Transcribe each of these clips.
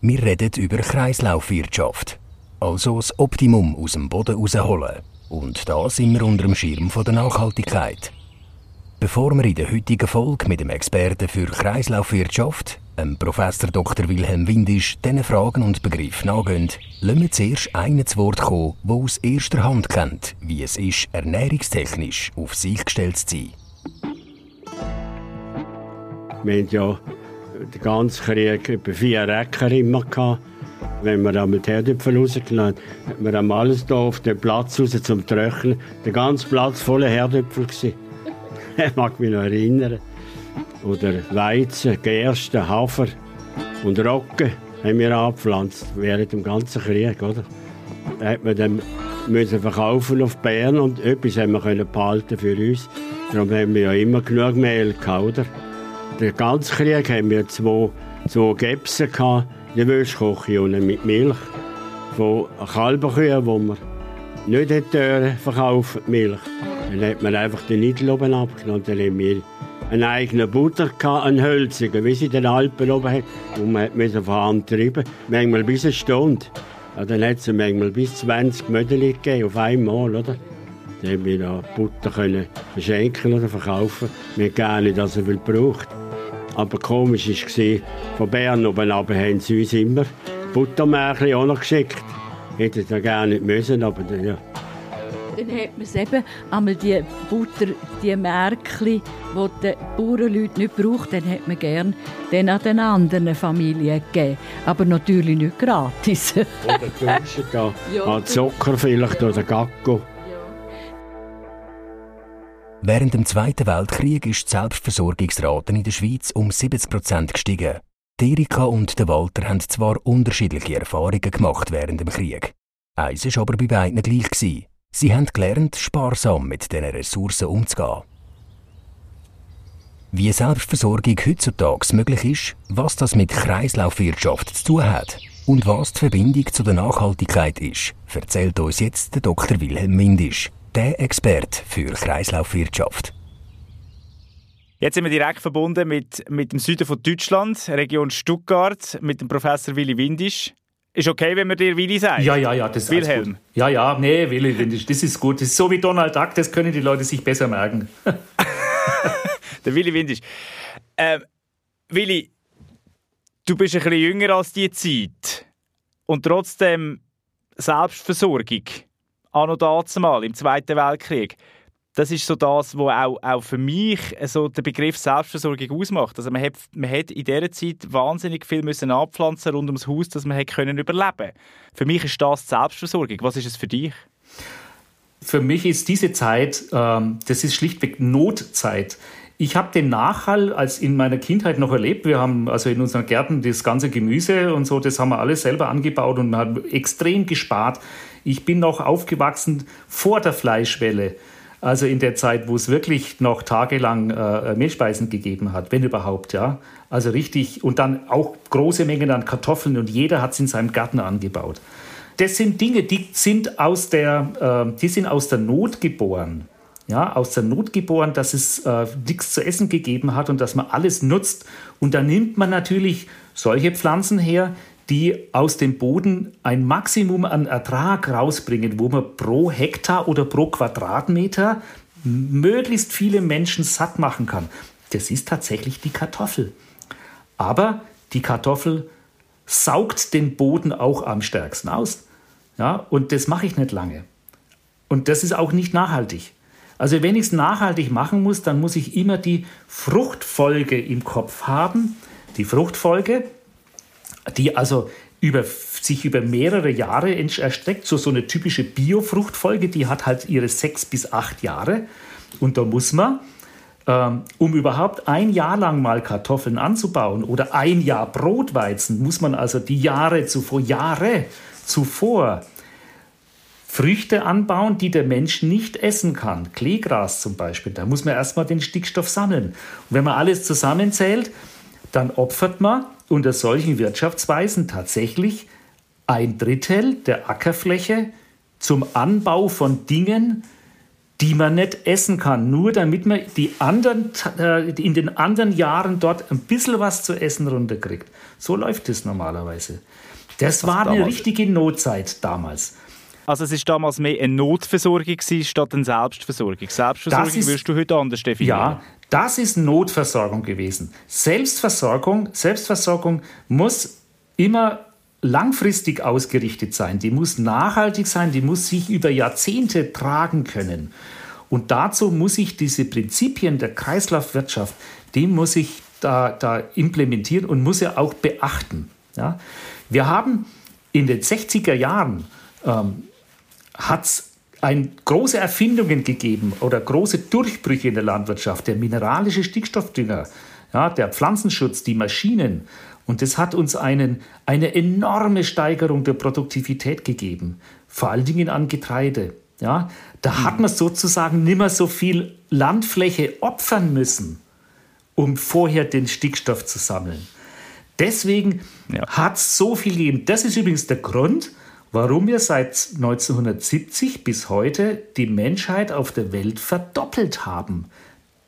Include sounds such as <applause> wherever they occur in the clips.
Wir reden über Kreislaufwirtschaft. Also das Optimum aus dem Boden rausholen. Und da sind wir unter dem Schirm der Nachhaltigkeit. Bevor wir in der heutigen Folge mit dem Experten für Kreislaufwirtschaft, dem Professor Dr. Wilhelm Windisch, diesen Fragen und Begriffen nachgehen, lassen wir zuerst einen zu Wort kommen, der aus erster Hand kennt, wie es ist, ernährungstechnisch auf sich gestellt zu sein. Wir hatten ja den ganzen Krieg über vier Äcker immer. Gehabt. Wenn wir einmal die Herdöpfel rausgelassen haben, hat man alles hier auf den Platz raus zum Trocknen. Der ganze Platz voller Herdöpfel. <laughs> Ich mag mich noch erinnern. Oder Weizen, Gerste, Hafer und Roggen haben wir angepflanzt während dem ganzen Krieg. Oder? Da hat man dann müssen verkaufen auf Bern und etwas haben wir behalten für uns. Darum haben wir ja immer genug Mehl gehabt, oder? Den ganzen Krieg haben wir zwei, zwei Gäbsen gehabt, die Wölschkoche mit Milch von Kalberkühen, die man nicht hätte verkaufen Milch. Dann hat man einfach den Nidel oben abgenommen. Dann haben wir einen eigenen Butter, gehabt, einen hölzigen, wie sie den Alpen oben hat. Und man musste von Hand treiben, manchmal bis eine Stunde. Dann hat es manchmal bis 20 Mödeli gegeben, auf einmal, oder? Dann haben wir Butter können verschenken oder verkaufen. Wir haben gar nicht, dass er braucht. Aber komisch war, von Bern oben runter haben sie uns immer Buttermärchen auch noch geschickt. Hätte es gar nicht müssen, aber ja. Dann hat man eben einmal die Butter, die Märkchen, die die Bauernleute nicht braucht, dann hat man gerne dann an den anderen Familien gegeben. Aber natürlich nicht gratis. oder Dünschen <laughs> da, ja, Zucker vielleicht oder Gacko. Während dem Zweiten Weltkrieg ist die Selbstversorgungsrate in der Schweiz um 70 Prozent gestiegen. Die Erika und der Walter haben zwar unterschiedliche Erfahrungen gemacht während dem Krieg. Eins war aber bei beiden gleich. Sie haben gelernt, sparsam mit diesen Ressourcen umzugehen. Wie Selbstversorgung heutzutage möglich ist, was das mit Kreislaufwirtschaft zu tun hat und was die Verbindung zu der Nachhaltigkeit ist, erzählt uns jetzt der Dr. Wilhelm Mindisch, der Experte für Kreislaufwirtschaft. Jetzt sind wir direkt verbunden mit, mit dem Süden von Deutschland, Region Stuttgart, mit dem Professor Willi Windisch. Ist okay, wenn wir dir Willi sagen? Ja, ja, ja. Das Wilhelm. Ja, ja, nee, Willi, das ist gut. Das ist so wie Donald Duck, das können die Leute sich besser merken. <laughs> Der Willi Windisch. Ähm, Willi, du bist ein bisschen jünger als die Zeit. Und trotzdem Selbstversorgung. Anno dazumal, im Zweiten Weltkrieg das ist so das, was auch, auch für mich so den Begriff Selbstversorgung ausmacht. Also man hat, man hat in dieser Zeit wahnsinnig viel müssen abpflanzen rund ums Haus, dass man hat können überleben Für mich ist das Selbstversorgung. Was ist es für dich? Für mich ist diese Zeit, ähm, das ist schlichtweg Notzeit. Ich habe den Nachhall als in meiner Kindheit noch erlebt. Wir haben also in unseren Gärten das ganze Gemüse und so, das haben wir alles selber angebaut und man hat extrem gespart. Ich bin noch aufgewachsen vor der Fleischwelle. Also in der Zeit, wo es wirklich noch tagelang äh, Mehlspeisen gegeben hat, wenn überhaupt, ja. Also richtig, und dann auch große Mengen an Kartoffeln und jeder hat es in seinem Garten angebaut. Das sind Dinge, die sind aus der, äh, die sind aus der Not geboren. Ja, aus der Not geboren, dass es äh, nichts zu essen gegeben hat und dass man alles nutzt. Und da nimmt man natürlich solche Pflanzen her, die aus dem Boden ein Maximum an Ertrag rausbringen, wo man pro Hektar oder pro Quadratmeter möglichst viele Menschen satt machen kann. Das ist tatsächlich die Kartoffel. Aber die Kartoffel saugt den Boden auch am stärksten aus. Ja, und das mache ich nicht lange. Und das ist auch nicht nachhaltig. Also wenn ich es nachhaltig machen muss, dann muss ich immer die Fruchtfolge im Kopf haben. Die Fruchtfolge, die also über, sich über mehrere Jahre erstreckt. So, so eine typische Biofruchtfolge, die hat halt ihre sechs bis acht Jahre. Und da muss man, ähm, um überhaupt ein Jahr lang mal Kartoffeln anzubauen oder ein Jahr Brotweizen, muss man also die Jahre zuvor, Jahre zuvor Früchte anbauen, die der Mensch nicht essen kann. Kleegras zum Beispiel, da muss man erstmal den Stickstoff sammeln. Und wenn man alles zusammenzählt, dann opfert man unter solchen Wirtschaftsweisen tatsächlich ein Drittel der Ackerfläche zum Anbau von Dingen, die man nicht essen kann, nur damit man die anderen, äh, in den anderen Jahren dort ein bisschen was zu essen runterkriegt. So läuft es normalerweise. Das war eine richtige Notzeit damals. Also es ist damals mehr eine Notversorgung statt eine Selbstversorgung. Selbstversorgung ist, würdest du heute anders definieren. Ja, das ist Notversorgung gewesen. Selbstversorgung, Selbstversorgung muss immer langfristig ausgerichtet sein, die muss nachhaltig sein, die muss sich über Jahrzehnte tragen können. Und dazu muss ich diese Prinzipien der Kreislaufwirtschaft, die muss ich da, da implementieren und muss ja auch beachten. Ja? Wir haben in den 60er Jahren ähm, hat ein, große Erfindungen gegeben oder große Durchbrüche in der Landwirtschaft, der mineralische Stickstoffdünger, ja, der Pflanzenschutz, die Maschinen. Und das hat uns einen, eine enorme Steigerung der Produktivität gegeben, vor allen Dingen an Getreide. Ja, da hat man sozusagen nicht mehr so viel Landfläche opfern müssen, um vorher den Stickstoff zu sammeln. Deswegen ja. hat es so viel gegeben. Das ist übrigens der Grund, warum wir seit 1970 bis heute die Menschheit auf der Welt verdoppelt haben.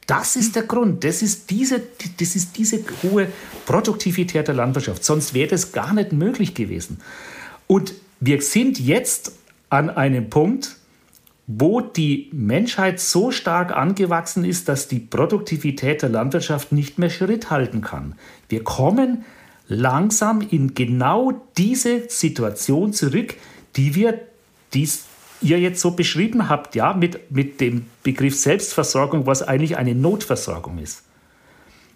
Das ist der Grund. Das ist diese, das ist diese hohe Produktivität der Landwirtschaft. Sonst wäre das gar nicht möglich gewesen. Und wir sind jetzt an einem Punkt, wo die Menschheit so stark angewachsen ist, dass die Produktivität der Landwirtschaft nicht mehr Schritt halten kann. Wir kommen langsam in genau diese Situation zurück, die wir dies ihr jetzt so beschrieben habt, ja, mit, mit dem Begriff Selbstversorgung, was eigentlich eine Notversorgung ist.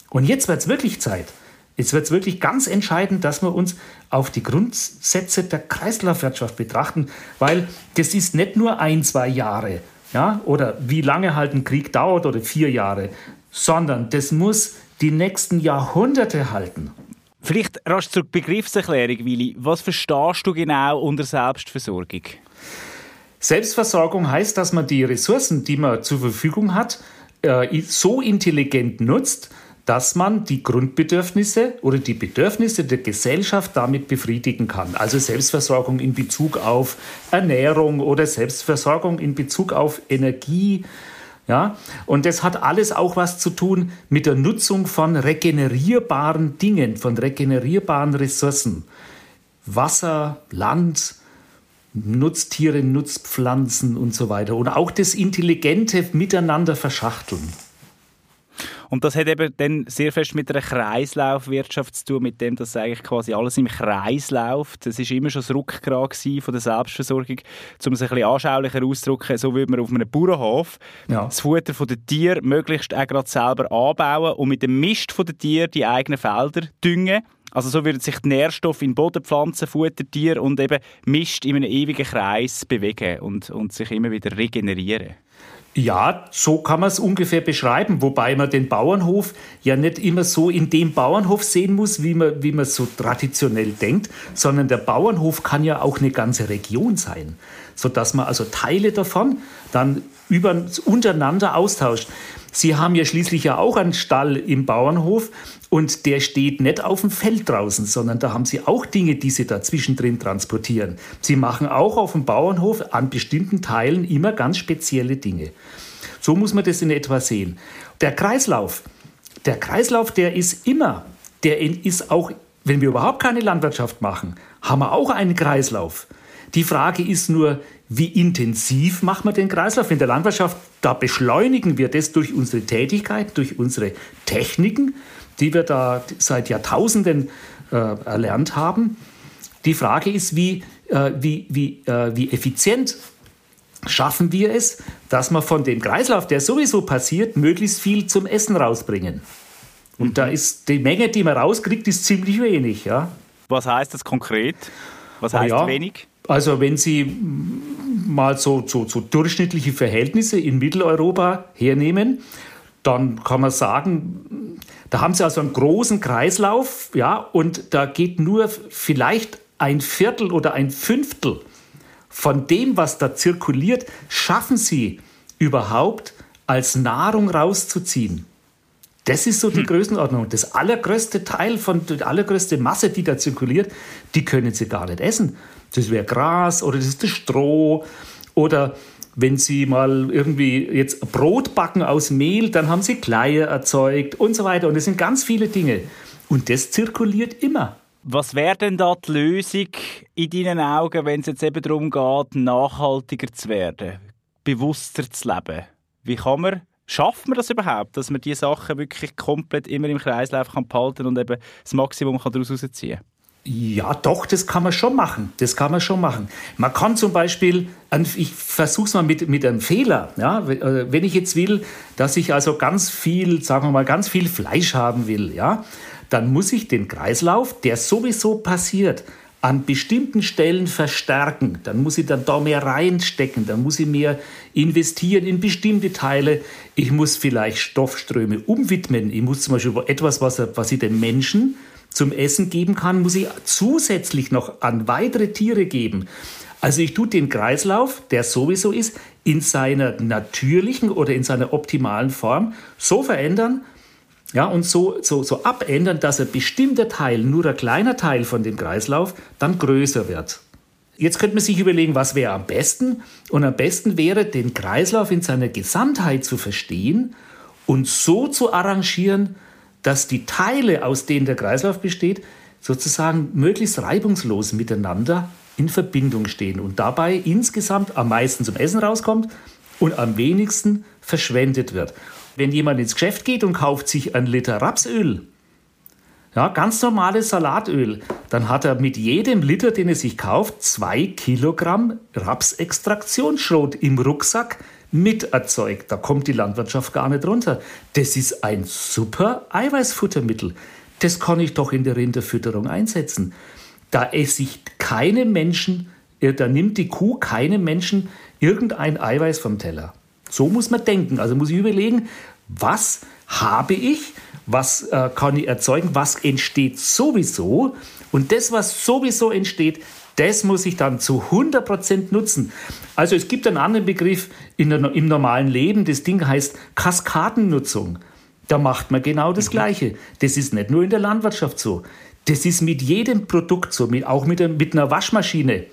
Und jetzt wird es wirklich Zeit. Jetzt wird es wirklich ganz entscheidend, dass wir uns auf die Grundsätze der Kreislaufwirtschaft betrachten, weil das ist nicht nur ein, zwei Jahre, ja, oder wie lange halt ein Krieg dauert oder vier Jahre, sondern das muss die nächsten Jahrhunderte halten. Vielleicht rasch zur Begriffserklärung, Willi. Was verstehst du genau unter Selbstversorgung? Selbstversorgung heißt, dass man die Ressourcen, die man zur Verfügung hat, äh, so intelligent nutzt, dass man die Grundbedürfnisse oder die Bedürfnisse der Gesellschaft damit befriedigen kann. Also Selbstversorgung in Bezug auf Ernährung oder Selbstversorgung in Bezug auf Energie, ja, und das hat alles auch was zu tun mit der Nutzung von regenerierbaren Dingen, von regenerierbaren Ressourcen. Wasser, Land, Nutztiere, Nutzpflanzen und so weiter. Und auch das intelligente Miteinander verschachteln. Und das hat eben dann sehr fest mit einer Kreislaufwirtschaft zu tun, mit dem, dass eigentlich quasi alles im Kreis läuft. Das ist immer schon das Rückgrat von der Selbstversorgung. Um es ein bisschen anschaulicher auszudrücken, so würde man auf einem Bauernhof ja. das Futter der Tiere möglichst auch gerade selber anbauen und mit dem Mist der Tiere die eigenen Felder düngen. Also so würden sich die Nährstoffe in Boden, Pflanzen, Futter, Tiere und eben Mist in einem ewigen Kreis bewegen und, und sich immer wieder regenerieren. Ja, so kann man es ungefähr beschreiben, wobei man den Bauernhof ja nicht immer so in dem Bauernhof sehen muss, wie man, wie man so traditionell denkt, sondern der Bauernhof kann ja auch eine ganze Region sein, sodass man also Teile davon dann über, untereinander austauscht. Sie haben ja schließlich ja auch einen Stall im Bauernhof und der steht nicht auf dem Feld draußen, sondern da haben Sie auch Dinge, die Sie da zwischendrin transportieren. Sie machen auch auf dem Bauernhof an bestimmten Teilen immer ganz spezielle Dinge. So muss man das in etwa sehen. Der Kreislauf, der Kreislauf, der ist immer, der ist auch, wenn wir überhaupt keine Landwirtschaft machen, haben wir auch einen Kreislauf. Die Frage ist nur, wie intensiv machen wir den Kreislauf? In der Landwirtschaft, da beschleunigen wir das durch unsere Tätigkeit, durch unsere Techniken, die wir da seit Jahrtausenden äh, erlernt haben. Die Frage ist, wie, äh, wie, wie, äh, wie effizient schaffen wir es, dass wir von dem Kreislauf, der sowieso passiert, möglichst viel zum Essen rausbringen. Und da ist die Menge, die man rauskriegt, ist ziemlich wenig. Ja? Was heißt das konkret? Was heißt ja, wenig? Also wenn Sie mal so, so, so durchschnittliche Verhältnisse in Mitteleuropa hernehmen, dann kann man sagen, da haben Sie also einen großen Kreislauf, ja, und da geht nur vielleicht ein Viertel oder ein Fünftel von dem, was da zirkuliert, schaffen Sie überhaupt als Nahrung rauszuziehen. Das ist so die hm. Größenordnung. Das allergrößte Teil von, die allergrößte Masse, die da zirkuliert, die können Sie gar nicht essen. Das wäre Gras oder das ist das Stroh oder Wenn Sie mal irgendwie jetzt Brot backen aus Mehl, dann haben Sie Kleie erzeugt und so weiter. Und es sind ganz viele Dinge. Und das zirkuliert immer. Was wäre denn da die Lösung in deinen Augen, wenn es jetzt eben darum geht, nachhaltiger zu werden, bewusster zu leben? Wie kann man, schafft man das überhaupt, dass man diese Sachen wirklich komplett immer im Kreislauf kann behalten und eben das Maximum daraus herausziehen kann? Ja, doch, das kann man schon machen. Das kann man schon machen. Man kann zum Beispiel, ich versuche es mal mit, mit einem Fehler. Ja? Äh, wenn ich jetzt will, dass ich also ganz viel, sagen wir mal, ganz viel Fleisch haben will, ja, dann muss ich den Kreislauf, der sowieso passiert, an bestimmten Stellen verstärken. Dann muss ich dann da mehr reinstecken, dann muss ich mehr investieren in bestimmte Teile. Ich muss vielleicht Stoffströme umwidmen. Ich muss zum Beispiel etwas, was, was ich den Menschen zum Essen geben kann, muss ich zusätzlich noch an weitere Tiere geben. Also ich tue den Kreislauf, der sowieso ist, in seiner natürlichen oder in seiner optimalen Form so verändern, ja, und so, so, so abändern, dass ein bestimmter Teil, nur ein kleiner Teil von dem Kreislauf, dann größer wird. Jetzt könnte man sich überlegen, was wäre am besten? Und am besten wäre, den Kreislauf in seiner Gesamtheit zu verstehen und so zu arrangieren, dass die Teile, aus denen der Kreislauf besteht, sozusagen möglichst reibungslos miteinander in Verbindung stehen und dabei insgesamt am meisten zum Essen rauskommt und am wenigsten verschwendet wird. Wenn jemand ins Geschäft geht und kauft sich einen Liter Rapsöl, ja, ganz normales Salatöl, dann hat er mit jedem Liter, den er sich kauft, zwei Kilogramm Rapsextraktionsschrot im Rucksack mit erzeugt. Da kommt die Landwirtschaft gar nicht runter. Das ist ein super Eiweißfuttermittel. Das kann ich doch in der Rinderfütterung einsetzen. Da esse ich keine Menschen, äh, da nimmt die Kuh keine Menschen irgendein Eiweiß vom Teller. So muss man denken. Also muss ich überlegen, was habe ich, was äh, kann ich erzeugen, was entsteht sowieso. Und das, was sowieso entsteht, das muss ich dann zu 100% nutzen. Also es gibt einen anderen Begriff der, im normalen Leben. Das Ding heißt Kaskadennutzung. Da macht man genau das Gleiche. Das ist nicht nur in der Landwirtschaft so. Das ist mit jedem Produkt so, mit, auch mit, mit einer Waschmaschine.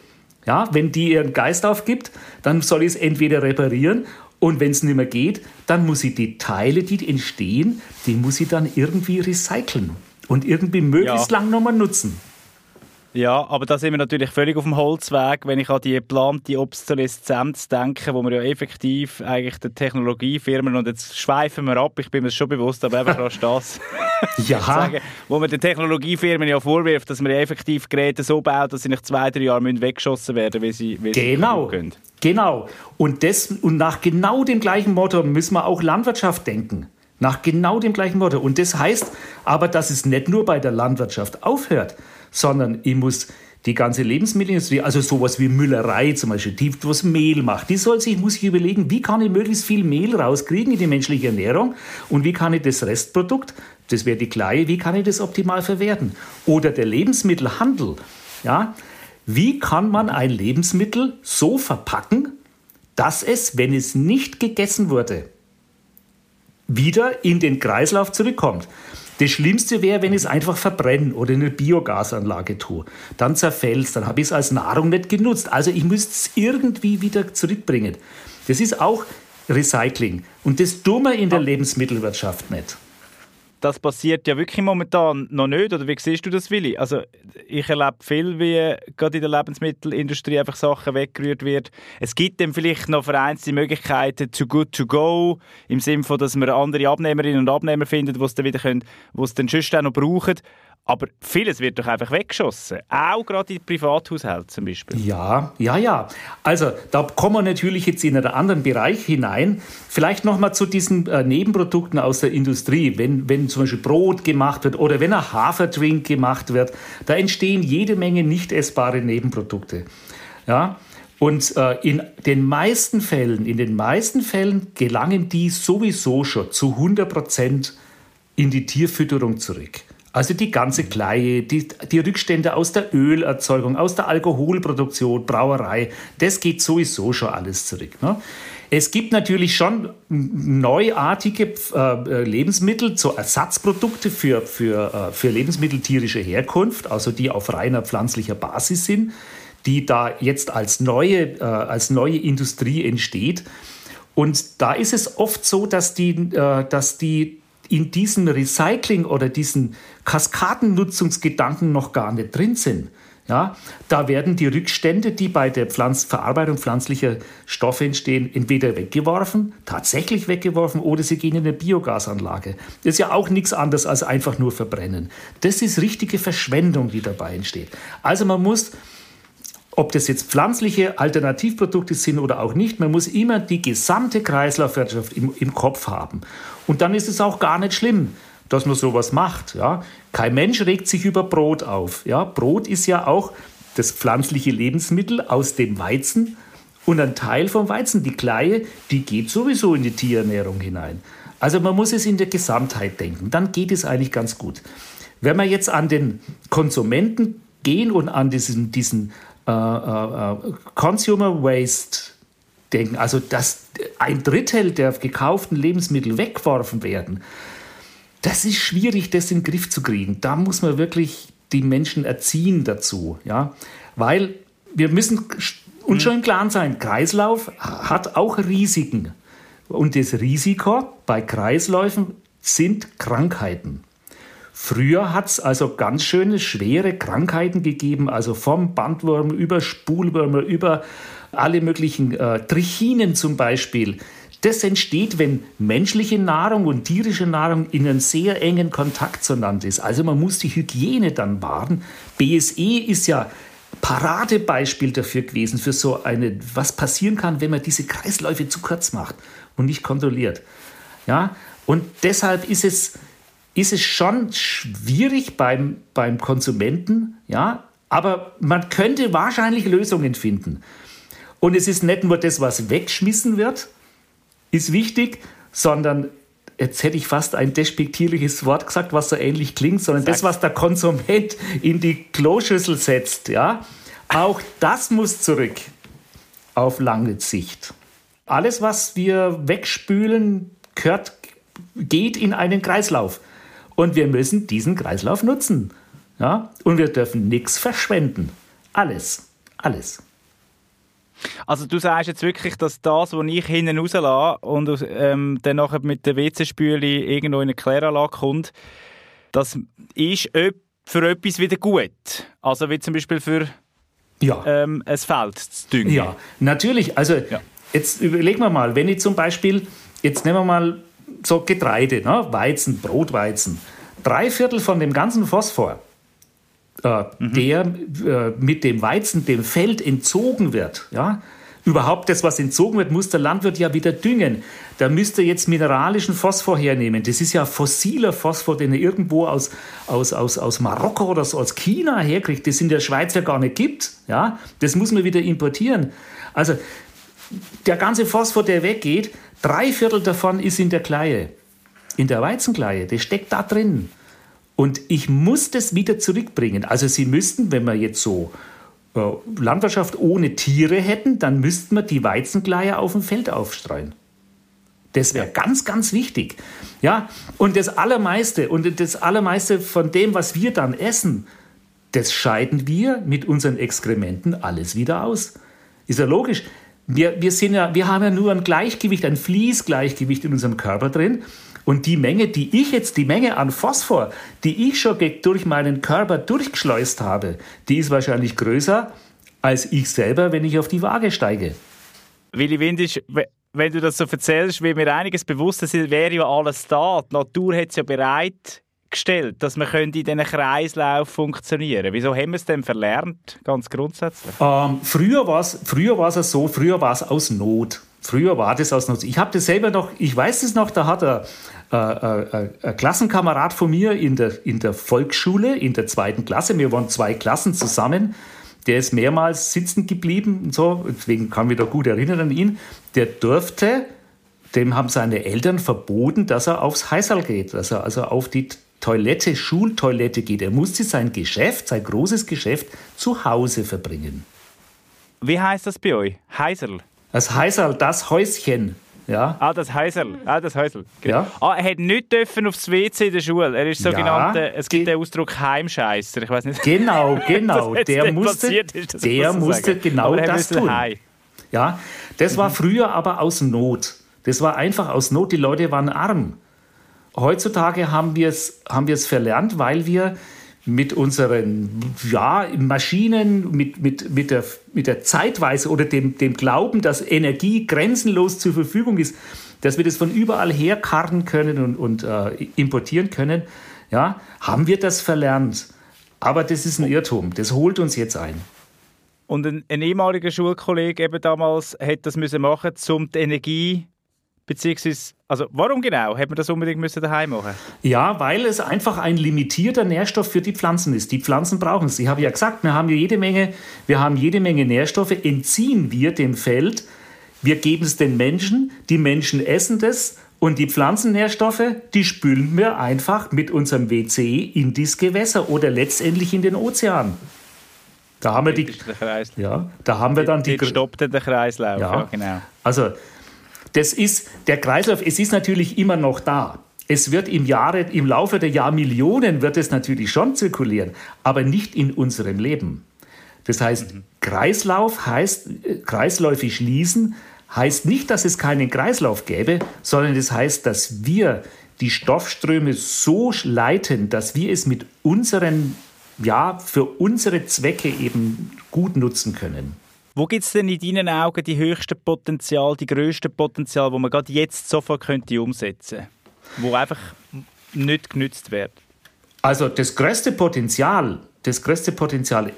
Ja, wenn die ihren Geist aufgibt, dann soll ich es entweder reparieren und wenn es nicht mehr geht, dann muss ich die Teile, die entstehen, die muss ich dann irgendwie recyceln und irgendwie möglichst ja. lang nochmal nutzen. Ja, aber da sind wir natürlich völlig auf dem Holzweg, wenn ich an die geplante Obsoleszenz denke, wo wir ja effektiv eigentlich die Technologiefirmen, und jetzt schweifen wir ab, ich bin mir schon bewusst, aber einfach rasch das <laughs> ja. <laughs> sagen, wo man den Technologiefirmen ja vorwirft, dass man effektiv Geräte so baut, dass sie nach zwei, drei Jahren weggeschossen werden, wie sie, wie genau. sie können. Genau. Und, das, und nach genau dem gleichen Motto müssen wir auch Landwirtschaft denken. Nach genau dem gleichen Motto. Und das heißt aber, dass es nicht nur bei der Landwirtschaft aufhört, sondern ich muss die ganze Lebensmittelindustrie, also sowas wie Müllerei zum Beispiel, die was Mehl macht, die soll sich, muss ich überlegen, wie kann ich möglichst viel Mehl rauskriegen in die menschliche Ernährung und wie kann ich das Restprodukt, das wäre die Kleie, wie kann ich das optimal verwerten? Oder der Lebensmittelhandel, ja, wie kann man ein Lebensmittel so verpacken, dass es, wenn es nicht gegessen wurde, wieder in den Kreislauf zurückkommt? Das Schlimmste wäre, wenn ich es einfach verbrenne oder in eine Biogasanlage tue. Dann zerfällt es, dann habe ich es als Nahrung nicht genutzt. Also ich müsste es irgendwie wieder zurückbringen. Das ist auch Recycling. Und das tun wir in der Lebensmittelwirtschaft nicht das passiert ja wirklich momentan noch nicht. Oder wie siehst du das, Willi? Also ich erlebe viel, wie gerade in der Lebensmittelindustrie einfach Sachen weggerührt wird. Es gibt dann vielleicht noch vereinzelte Möglichkeiten to good to go, im Sinne von, dass wir andere Abnehmerinnen und Abnehmer finden, die es dann wieder können, die es dann sonst auch noch brauchen. Aber vieles wird doch einfach weggeschossen. Auch gerade in Privathaushalten zum Beispiel. Ja, ja, ja. Also da kommen wir natürlich jetzt in einen anderen Bereich hinein. Vielleicht nochmal zu diesen äh, Nebenprodukten aus der Industrie. Wenn, wenn zum Beispiel Brot gemacht wird oder wenn ein Haferdrink gemacht wird, da entstehen jede Menge nicht essbare Nebenprodukte. Ja, und äh, in den meisten Fällen, in den meisten Fällen gelangen die sowieso schon zu 100 Prozent in die Tierfütterung zurück. Also die ganze Kleie, die, die Rückstände aus der Ölerzeugung, aus der Alkoholproduktion, Brauerei, das geht sowieso schon alles zurück. Ne? Es gibt natürlich schon neuartige äh, Lebensmittel, so Ersatzprodukte für, für, äh, für Lebensmittel tierischer Herkunft, also die auf reiner pflanzlicher Basis sind. die da jetzt als neue, äh, als neue Industrie entsteht. Und da ist es oft so, dass die, äh, dass die in diesem Recycling oder diesen Kaskadennutzungsgedanken noch gar nicht drin sind. Ja, da werden die Rückstände, die bei der Pflanz Verarbeitung pflanzlicher Stoffe entstehen, entweder weggeworfen, tatsächlich weggeworfen, oder sie gehen in eine Biogasanlage. Das ist ja auch nichts anderes als einfach nur verbrennen. Das ist richtige Verschwendung, die dabei entsteht. Also man muss ob das jetzt pflanzliche Alternativprodukte sind oder auch nicht, man muss immer die gesamte Kreislaufwirtschaft im, im Kopf haben. Und dann ist es auch gar nicht schlimm, dass man sowas macht. Ja? Kein Mensch regt sich über Brot auf. Ja? Brot ist ja auch das pflanzliche Lebensmittel aus dem Weizen und ein Teil vom Weizen, die Kleie, die geht sowieso in die Tierernährung hinein. Also man muss es in der Gesamtheit denken, dann geht es eigentlich ganz gut. Wenn wir jetzt an den Konsumenten gehen und an diesen, diesen äh, äh, Consumer Waste denken, also dass ein Drittel der gekauften Lebensmittel weggeworfen werden, das ist schwierig, das in den Griff zu kriegen. Da muss man wirklich die Menschen erziehen dazu, ja, weil wir müssen uns schon im Klaren sein, Kreislauf hat auch Risiken. Und das Risiko bei Kreisläufen sind Krankheiten. Früher hat es also ganz schöne, schwere Krankheiten gegeben, also vom Bandwurm über Spulwürmer, über alle möglichen äh, Trichinen zum Beispiel. Das entsteht, wenn menschliche Nahrung und tierische Nahrung in einem sehr engen Kontakt zueinander ist. Also man muss die Hygiene dann wahren. BSE ist ja Paradebeispiel dafür gewesen, für so eine, was passieren kann, wenn man diese Kreisläufe zu kurz macht und nicht kontrolliert. Ja, und deshalb ist es, ist es schon schwierig beim, beim Konsumenten, ja, aber man könnte wahrscheinlich Lösungen finden. Und es ist nicht nur das, was weggeschmissen wird, ist wichtig, sondern jetzt hätte ich fast ein despektierliches Wort gesagt, was so ähnlich klingt, sondern Sag. das, was der Konsument in die Kloschüssel setzt, ja, auch das muss zurück auf lange Sicht. Alles, was wir wegspülen, gehört, geht in einen Kreislauf. Und wir müssen diesen Kreislauf nutzen. Ja? Und wir dürfen nichts verschwenden. Alles. Alles. Also du sagst jetzt wirklich, dass das, was ich hinten rauslasse und ähm, dann nachher mit der WC-Spüle irgendwo in eine Kläranlage kommt, das ist für etwas wieder gut. Also wie zum Beispiel für ja. ähm, ein Feld zu düngen. Ja, natürlich. Also ja. jetzt überlegen wir mal, wenn ich zum Beispiel, jetzt nehmen wir mal so Getreide, ne? Weizen, Brotweizen, drei Viertel von dem ganzen Phosphor, äh, mhm. der äh, mit dem Weizen dem Feld entzogen wird, ja, überhaupt das, was entzogen wird, muss der Landwirt ja wieder düngen. Da müsste er jetzt mineralischen Phosphor hernehmen. Das ist ja fossiler Phosphor, den er irgendwo aus, aus, aus, aus Marokko oder aus China herkriegt, das in der Schweiz ja gar nicht gibt. Ja? Das muss man wieder importieren. Also der ganze Phosphor, der weggeht, drei Viertel davon ist in der Kleie, in der Weizenkleie. Das steckt da drin. Und ich muss das wieder zurückbringen. Also Sie müssten, wenn wir jetzt so äh, Landwirtschaft ohne Tiere hätten, dann müssten wir die Weizenkleie auf dem Feld aufstreuen. Das wäre ganz, ganz wichtig. Ja, und das Allermeiste, und das Allermeiste von dem, was wir dann essen, das scheiden wir mit unseren Exkrementen alles wieder aus. Ist ja logisch. Wir, wir, sind ja, wir haben ja nur ein Gleichgewicht, ein Fließgleichgewicht in unserem Körper drin. Und die Menge, die ich jetzt, die Menge an Phosphor, die ich schon durch meinen Körper durchgeschleust habe, die ist wahrscheinlich größer als ich selber, wenn ich auf die Waage steige. Willi Windisch, wenn du das so erzählst, wird mir einiges bewusst, es wäre ja alles da. Die Natur hat es ja bereitgestellt, dass man in diesen Kreislauf funktionieren könnte. Wieso haben wir es denn verlernt, ganz grundsätzlich? Ähm, früher war es früher so, früher war es aus Not. Früher war das aus Not. Ich habe das selber noch, ich weiß es noch, da hat er äh, äh, ein Klassenkamerad von mir in der, in der Volksschule, in der zweiten Klasse, wir waren zwei Klassen zusammen, der ist mehrmals sitzen geblieben und so, deswegen kann ich mich da gut erinnern an ihn, der durfte, dem haben seine Eltern verboten, dass er aufs Heißal geht, dass er also auf die Toilette, Schultoilette geht. Er musste sein Geschäft, sein großes Geschäft zu Hause verbringen. Wie heißt das bei euch? Heißel? Das Heißal, das Häuschen. Ja. Ah, das Häusel. Ah, das Häusel. Ja. Ah, er hat nicht dürfen aufs WC in der Schule. Er ist sogenannte, Ja. es gibt den Ausdruck Heimscheißer. Ich weiß nicht. Genau, <laughs> genau. Der musste, ist, der musste sagen. genau das tun. heim. Ja, das war früher aber aus Not. Das war einfach aus Not. Die Leute waren arm. Heutzutage haben wir es haben wir's verlernt, weil wir mit unseren ja, Maschinen, mit, mit, mit, der, mit der Zeitweise oder dem, dem Glauben, dass Energie grenzenlos zur Verfügung ist, dass wir das von überall her karren können und, und äh, importieren können, ja, haben wir das verlernt. Aber das ist ein Irrtum. Das holt uns jetzt ein. Und ein, ein ehemaliger Schulkollege eben damals hat das müssen machen, um die Energie beziehungsweise, also warum genau hat man das unbedingt müssen daheim machen? Ja, weil es einfach ein limitierter Nährstoff für die Pflanzen ist. Die Pflanzen brauchen es. Ich habe ja gesagt, wir haben jede Menge, wir haben jede Menge Nährstoffe, entziehen wir dem Feld, wir geben es den Menschen, die Menschen essen das und die Pflanzennährstoffe, die spülen wir einfach mit unserem WC in das Gewässer oder letztendlich in den Ozean. Da haben wir die, ja, da haben wir dann die, Dort stoppt der Kreislauf. Ja, Ja. genau. Also, das ist der Kreislauf, es ist natürlich immer noch da. Es wird im, Jahre, im Laufe der Jahrmillionen wird es natürlich schon zirkulieren, aber nicht in unserem Leben. Das heißt, Kreislauf heißt, äh, Kreisläufe schließen, heißt nicht, dass es keinen Kreislauf gäbe, sondern das heißt, dass wir die Stoffströme so leiten, dass wir es mit unseren, ja, für unsere Zwecke eben gut nutzen können. Wo gibt es denn in deinen Augen die höchsten Potenzial, die grössten Potenzial, wo man gerade jetzt sofort könnte umsetzen? Wo einfach nicht genützt wird? Also das größte Potenzial, das größte Potenzial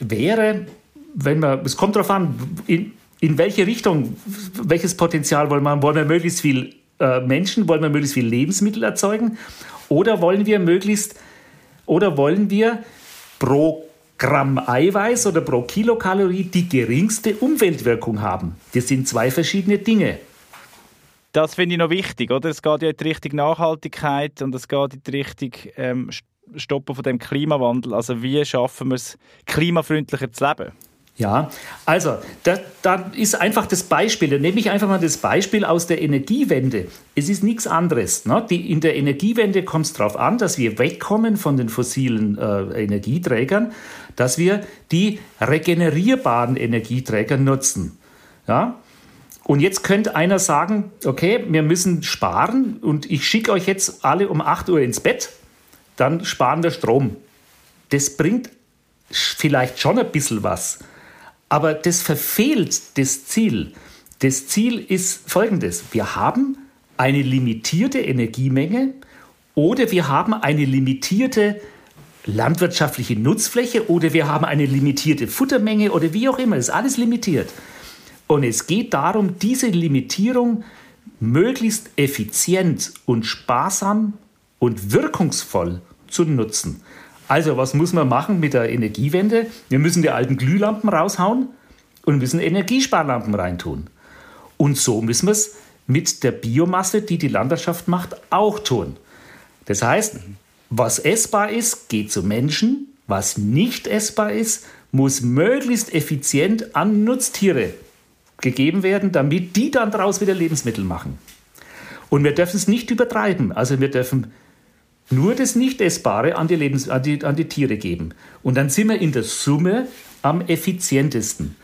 wäre, wenn man, es kommt darauf an, in, in welche Richtung, welches Potenzial wollen wir, wollen wir möglichst viel äh, Menschen, wollen wir möglichst viel Lebensmittel erzeugen? Oder wollen wir möglichst, oder wollen wir pro Gramm Eiweiß oder pro Kilokalorie die geringste Umweltwirkung haben? Das sind zwei verschiedene Dinge. Das finde ich noch wichtig, oder? Es geht ja in die Richtung Nachhaltigkeit und es geht in die Richtung ähm, Stoppen von dem Klimawandel. Also wie schaffen wir es, klimafreundlicher zu leben? Ja, also da, da ist einfach das Beispiel, da nehme ich einfach mal das Beispiel aus der Energiewende. Es ist nichts anderes. Ne? Die, in der Energiewende kommt es darauf an, dass wir wegkommen von den fossilen äh, Energieträgern, dass wir die regenerierbaren Energieträger nutzen. Ja? Und jetzt könnte einer sagen, okay, wir müssen sparen und ich schicke euch jetzt alle um 8 Uhr ins Bett, dann sparen wir Strom. Das bringt vielleicht schon ein bisschen was. Aber das verfehlt das Ziel. Das Ziel ist folgendes. Wir haben eine limitierte Energiemenge oder wir haben eine limitierte landwirtschaftliche Nutzfläche oder wir haben eine limitierte Futtermenge oder wie auch immer. Das ist alles limitiert. Und es geht darum, diese Limitierung möglichst effizient und sparsam und wirkungsvoll zu nutzen. Also, was muss man machen mit der Energiewende? Wir müssen die alten Glühlampen raushauen und müssen Energiesparlampen reintun. Und so müssen wir es mit der Biomasse, die die Landwirtschaft macht, auch tun. Das heißt, was essbar ist, geht zu Menschen. Was nicht essbar ist, muss möglichst effizient an Nutztiere gegeben werden, damit die dann daraus wieder Lebensmittel machen. Und wir dürfen es nicht übertreiben. Also wir dürfen nur das Nicht-Essbare an die, Lebens an, die, an die Tiere geben. Und dann sind wir in der Summe am effizientesten.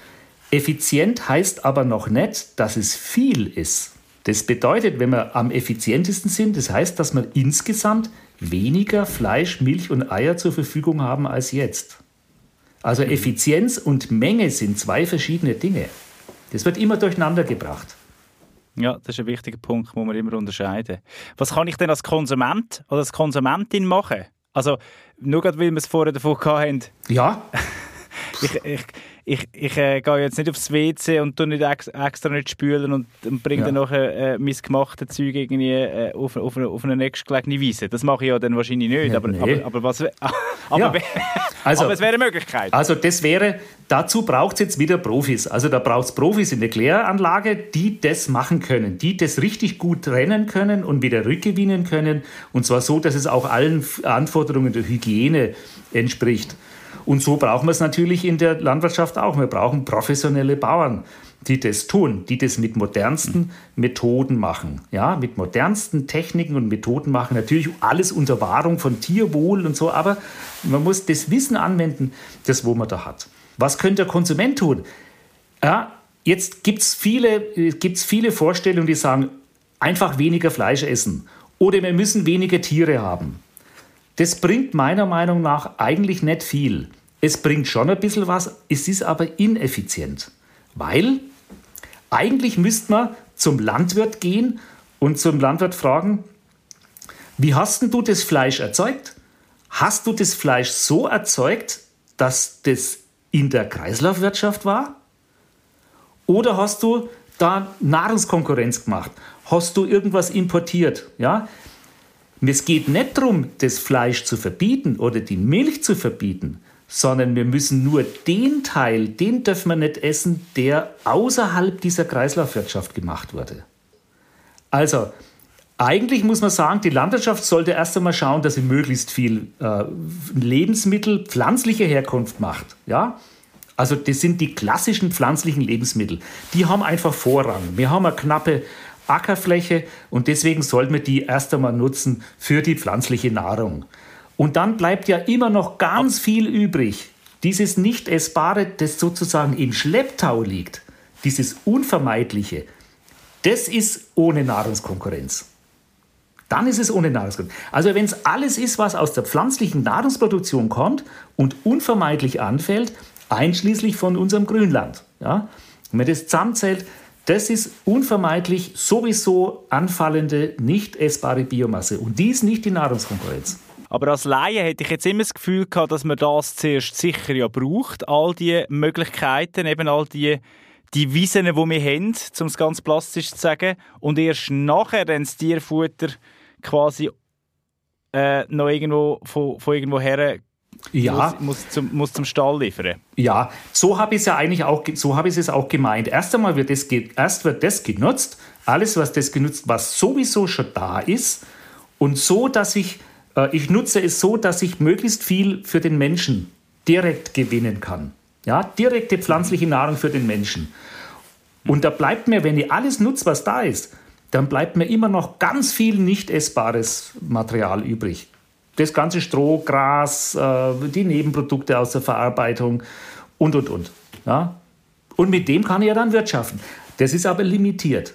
Effizient heißt aber noch nicht, dass es viel ist. Das bedeutet, wenn wir am effizientesten sind, das heißt, dass wir insgesamt weniger Fleisch, Milch und Eier zur Verfügung haben als jetzt. Also Effizienz und Menge sind zwei verschiedene Dinge. Das wird immer durcheinander gebracht. Ja, das ist ein wichtiger Punkt, muss man immer unterscheiden. Was kann ich denn als Konsument oder als Konsumentin machen? Also, nur gerade, weil wir es vorher davon hatten, Ja, <laughs> ich, ich, ich, ich äh, gehe jetzt nicht aufs WC und tu nicht ex, extra nicht spülen und, und bringe Ja. dann nachher äh, mein gemachtes Zeug irgendwie äh, auf, auf, eine, auf eine nächstgelegene Wiese. Das mache ich ja dann wahrscheinlich nicht. Ja, aber, nee. aber, aber, was, <laughs> aber, Ja. Also- aber es wäre eine Möglichkeit. Also das wäre, dazu braucht es jetzt wieder Profis. Also da braucht es Profis in der Kläranlage, die das machen können, die das richtig gut trennen können und wieder rückgewinnen können. Und zwar so, dass es auch allen Anforderungen der Hygiene entspricht. Und so brauchen wir es natürlich in der Landwirtschaft auch. Wir brauchen professionelle Bauern, die das tun, die das mit modernsten Methoden machen. Ja, mit modernsten Techniken und Methoden machen. Natürlich alles unter Wahrung von Tierwohl und so, aber man muss das Wissen anwenden, das wo man da hat. Was könnte der Konsument tun? Ja, jetzt gibt es viele, gibt's viele Vorstellungen, die sagen, einfach weniger Fleisch essen oder wir müssen weniger Tiere haben. Das bringt meiner Meinung nach eigentlich nicht viel. Es bringt schon ein bisschen was, es ist aber ineffizient. Weil eigentlich müsste man zum Landwirt gehen und zum Landwirt fragen, wie hast du das Fleisch erzeugt? Hast du das Fleisch so erzeugt, dass das in der Kreislaufwirtschaft war? Oder hast du da Nahrungskonkurrenz gemacht? Hast du irgendwas importiert? Ja? Es geht nicht darum, das Fleisch zu verbieten oder die Milch zu verbieten, sondern wir müssen nur den Teil, den dürfen wir nicht essen, der außerhalb dieser Kreislaufwirtschaft gemacht wurde. Also, eigentlich muss man sagen, die Landwirtschaft sollte erst einmal schauen, dass sie möglichst viel äh, Lebensmittel pflanzlicher Herkunft macht. Ja? Also das sind die klassischen pflanzlichen Lebensmittel. Die haben einfach Vorrang. Wir haben eine knappe Ackerfläche und deswegen sollten wir die erst einmal nutzen für die pflanzliche Nahrung. Und dann bleibt ja immer noch ganz viel übrig. Dieses Nicht-Essbare, das sozusagen im Schlepptau liegt, dieses Unvermeidliche, das ist ohne Nahrungskonkurrenz. Dann ist es ohne Nahrungskonkurrenz. Also wenn es alles ist, was aus der pflanzlichen Nahrungsproduktion kommt und unvermeidlich anfällt, einschließlich von unserem Grünland. Ja? Wenn man das zusammenzählt, das ist unvermeidlich sowieso anfallende, nicht essbare Biomasse. Und die ist nicht die Nahrungskonkurrenz. Aber als Laie hätte ich jetzt immer das Gefühl gehabt, dass man das zuerst sicher ja braucht. All die Möglichkeiten, eben all die, die Wiesen, die wir haben, um es ganz plastisch zu sagen. Und erst nachher dann das Tierfutter quasi äh, noch irgendwo von, von irgendwo her ja. muss, muss, zum, muss zum Stall liefern. Ja, so habe ich es ja eigentlich auch, so habe ich es auch gemeint. Erst einmal wird das, erst wird das genutzt, alles, was das genutzt, was sowieso schon da ist, und so, dass ich, äh, ich nutze es so, dass ich möglichst viel für den Menschen direkt gewinnen kann. Ja, direkte pflanzliche Nahrung für den Menschen. Und da bleibt mir, wenn ich alles nutze, was da ist, dann bleibt mir immer noch ganz viel nicht essbares Material übrig das ganze Stroh, Gras, äh, die Nebenprodukte aus der Verarbeitung und, und, und. Ja? Und mit dem kann ich ja dann wirtschaften. Das ist aber limitiert.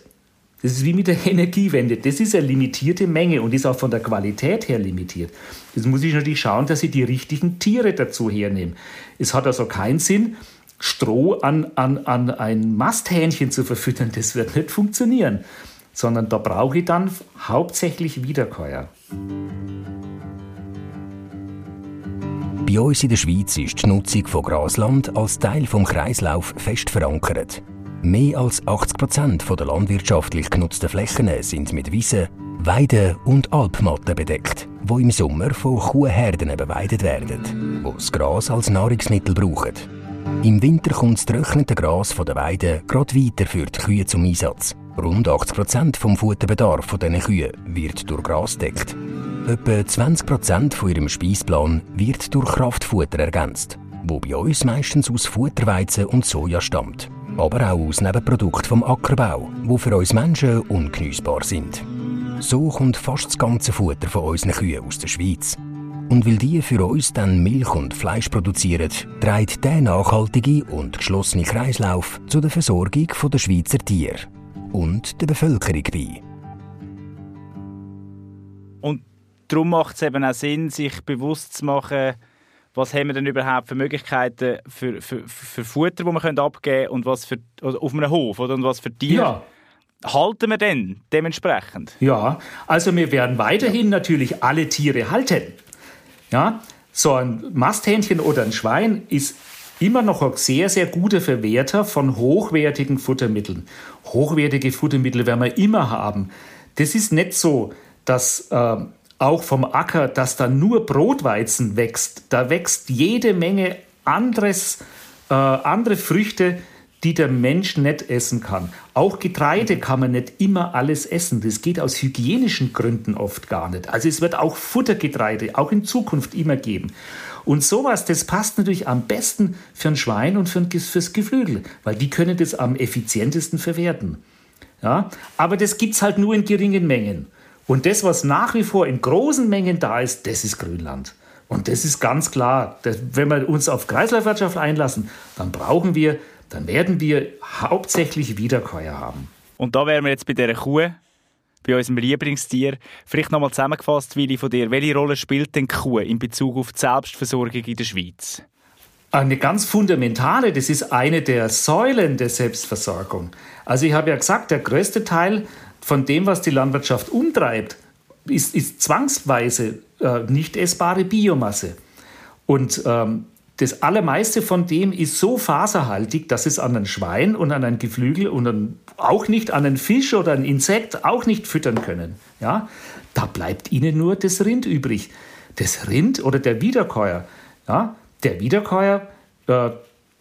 Das ist wie mit der <laughs> Energiewende. Das ist eine limitierte Menge und ist auch von der Qualität her limitiert. Jetzt muss ich natürlich schauen, dass ich die richtigen Tiere dazu hernehme. Es hat also keinen Sinn, Stroh an, an, an ein Masthähnchen zu verfüttern. Das wird nicht funktionieren. Sondern da brauche ich dann hauptsächlich Wiederkäuer. Bei uns in der Schweiz ist die Nutzung von Grasland als Teil des Kreislauf fest verankert. Mehr als 80 Prozent der landwirtschaftlich genutzten Flächen sind mit Wiesen, Weiden und Alpmatten bedeckt, wo im Sommer von Kuhherden beweidet werden, wo das Gras als Nahrungsmittel brauchen. Im Winter kommt das trocknete Gras von der Weide gerade weiter für die Kühe zum Einsatz. Rund 80 Prozent vom Futterbedarf dieser Kühe wird durch Gras deckt. Etwa 20 von ihrem Speisplan wird durch Kraftfutter ergänzt, wo bei uns meistens aus Futterweizen und Soja stammt, aber auch aus Nebenprodukten vom Ackerbau, wo für uns Menschen ungenießbar sind. So kommt fast das ganze Futter von unseren Kühen aus der Schweiz. Und weil die für uns dann Milch und Fleisch produzieren, trägt der nachhaltige und geschlossene Kreislauf zu der Versorgung der Schweizer Tiere und der Bevölkerung bei. Und darum macht es eben auch Sinn, sich bewusst zu machen, was haben wir denn überhaupt für Möglichkeiten für, für, für Futter, das wir abgeben können und was für, also auf einem Hof oder, und was für Tiere. Ja. Halten wir denn dementsprechend? Ja, also wir werden weiterhin natürlich alle Tiere halten. Ja, so ein Masthähnchen oder ein Schwein ist immer noch ein sehr, sehr guter Verwerter von hochwertigen Futtermitteln. Hochwertige Futtermittel werden wir immer haben. Das ist nicht so, dass äh, auch vom Acker, dass da nur Brotweizen wächst. Da wächst jede Menge anderes, äh, andere Früchte, die der Mensch nicht essen kann. Auch Getreide kann man nicht immer alles essen. Das geht aus hygienischen Gründen oft gar nicht. Also es wird auch Futtergetreide auch in Zukunft immer geben. Und sowas, das passt natürlich am besten für ein Schwein und für ein, fürs Geflügel, weil die können das am effizientesten verwerten. Ja? Aber das gibt es halt nur in geringen Mengen. Und das, was nach wie vor in großen Mengen da ist, das ist Grünland. Und das ist ganz klar, dass, wenn wir uns auf Kreislaufwirtschaft einlassen, dann brauchen wir, dann werden wir hauptsächlich Wiederkäuer haben. Und da wären wir jetzt bei dieser Kuh, bei unserem Lieblingstier. Vielleicht nochmal zusammengefasst, Willi, von dir. Welche Rolle spielt denn die Kuh in Bezug auf die Selbstversorgung in der Schweiz? Eine ganz fundamentale, das ist eine der Säulen der Selbstversorgung. Also ich habe ja gesagt, der größte Teil von dem, was die Landwirtschaft umtreibt, ist, ist zwangsweise äh, nicht essbare Biomasse. Und ähm, das Allermeiste von dem ist so faserhaltig, dass es an ein Schwein und an ein Geflügel und an, auch nicht an einen Fisch oder ein Insekt auch nicht füttern können. Ja? Da bleibt ihnen nur das Rind übrig. Das Rind oder der Wiederkäuer. Ja? Der Wiederkäuer, äh,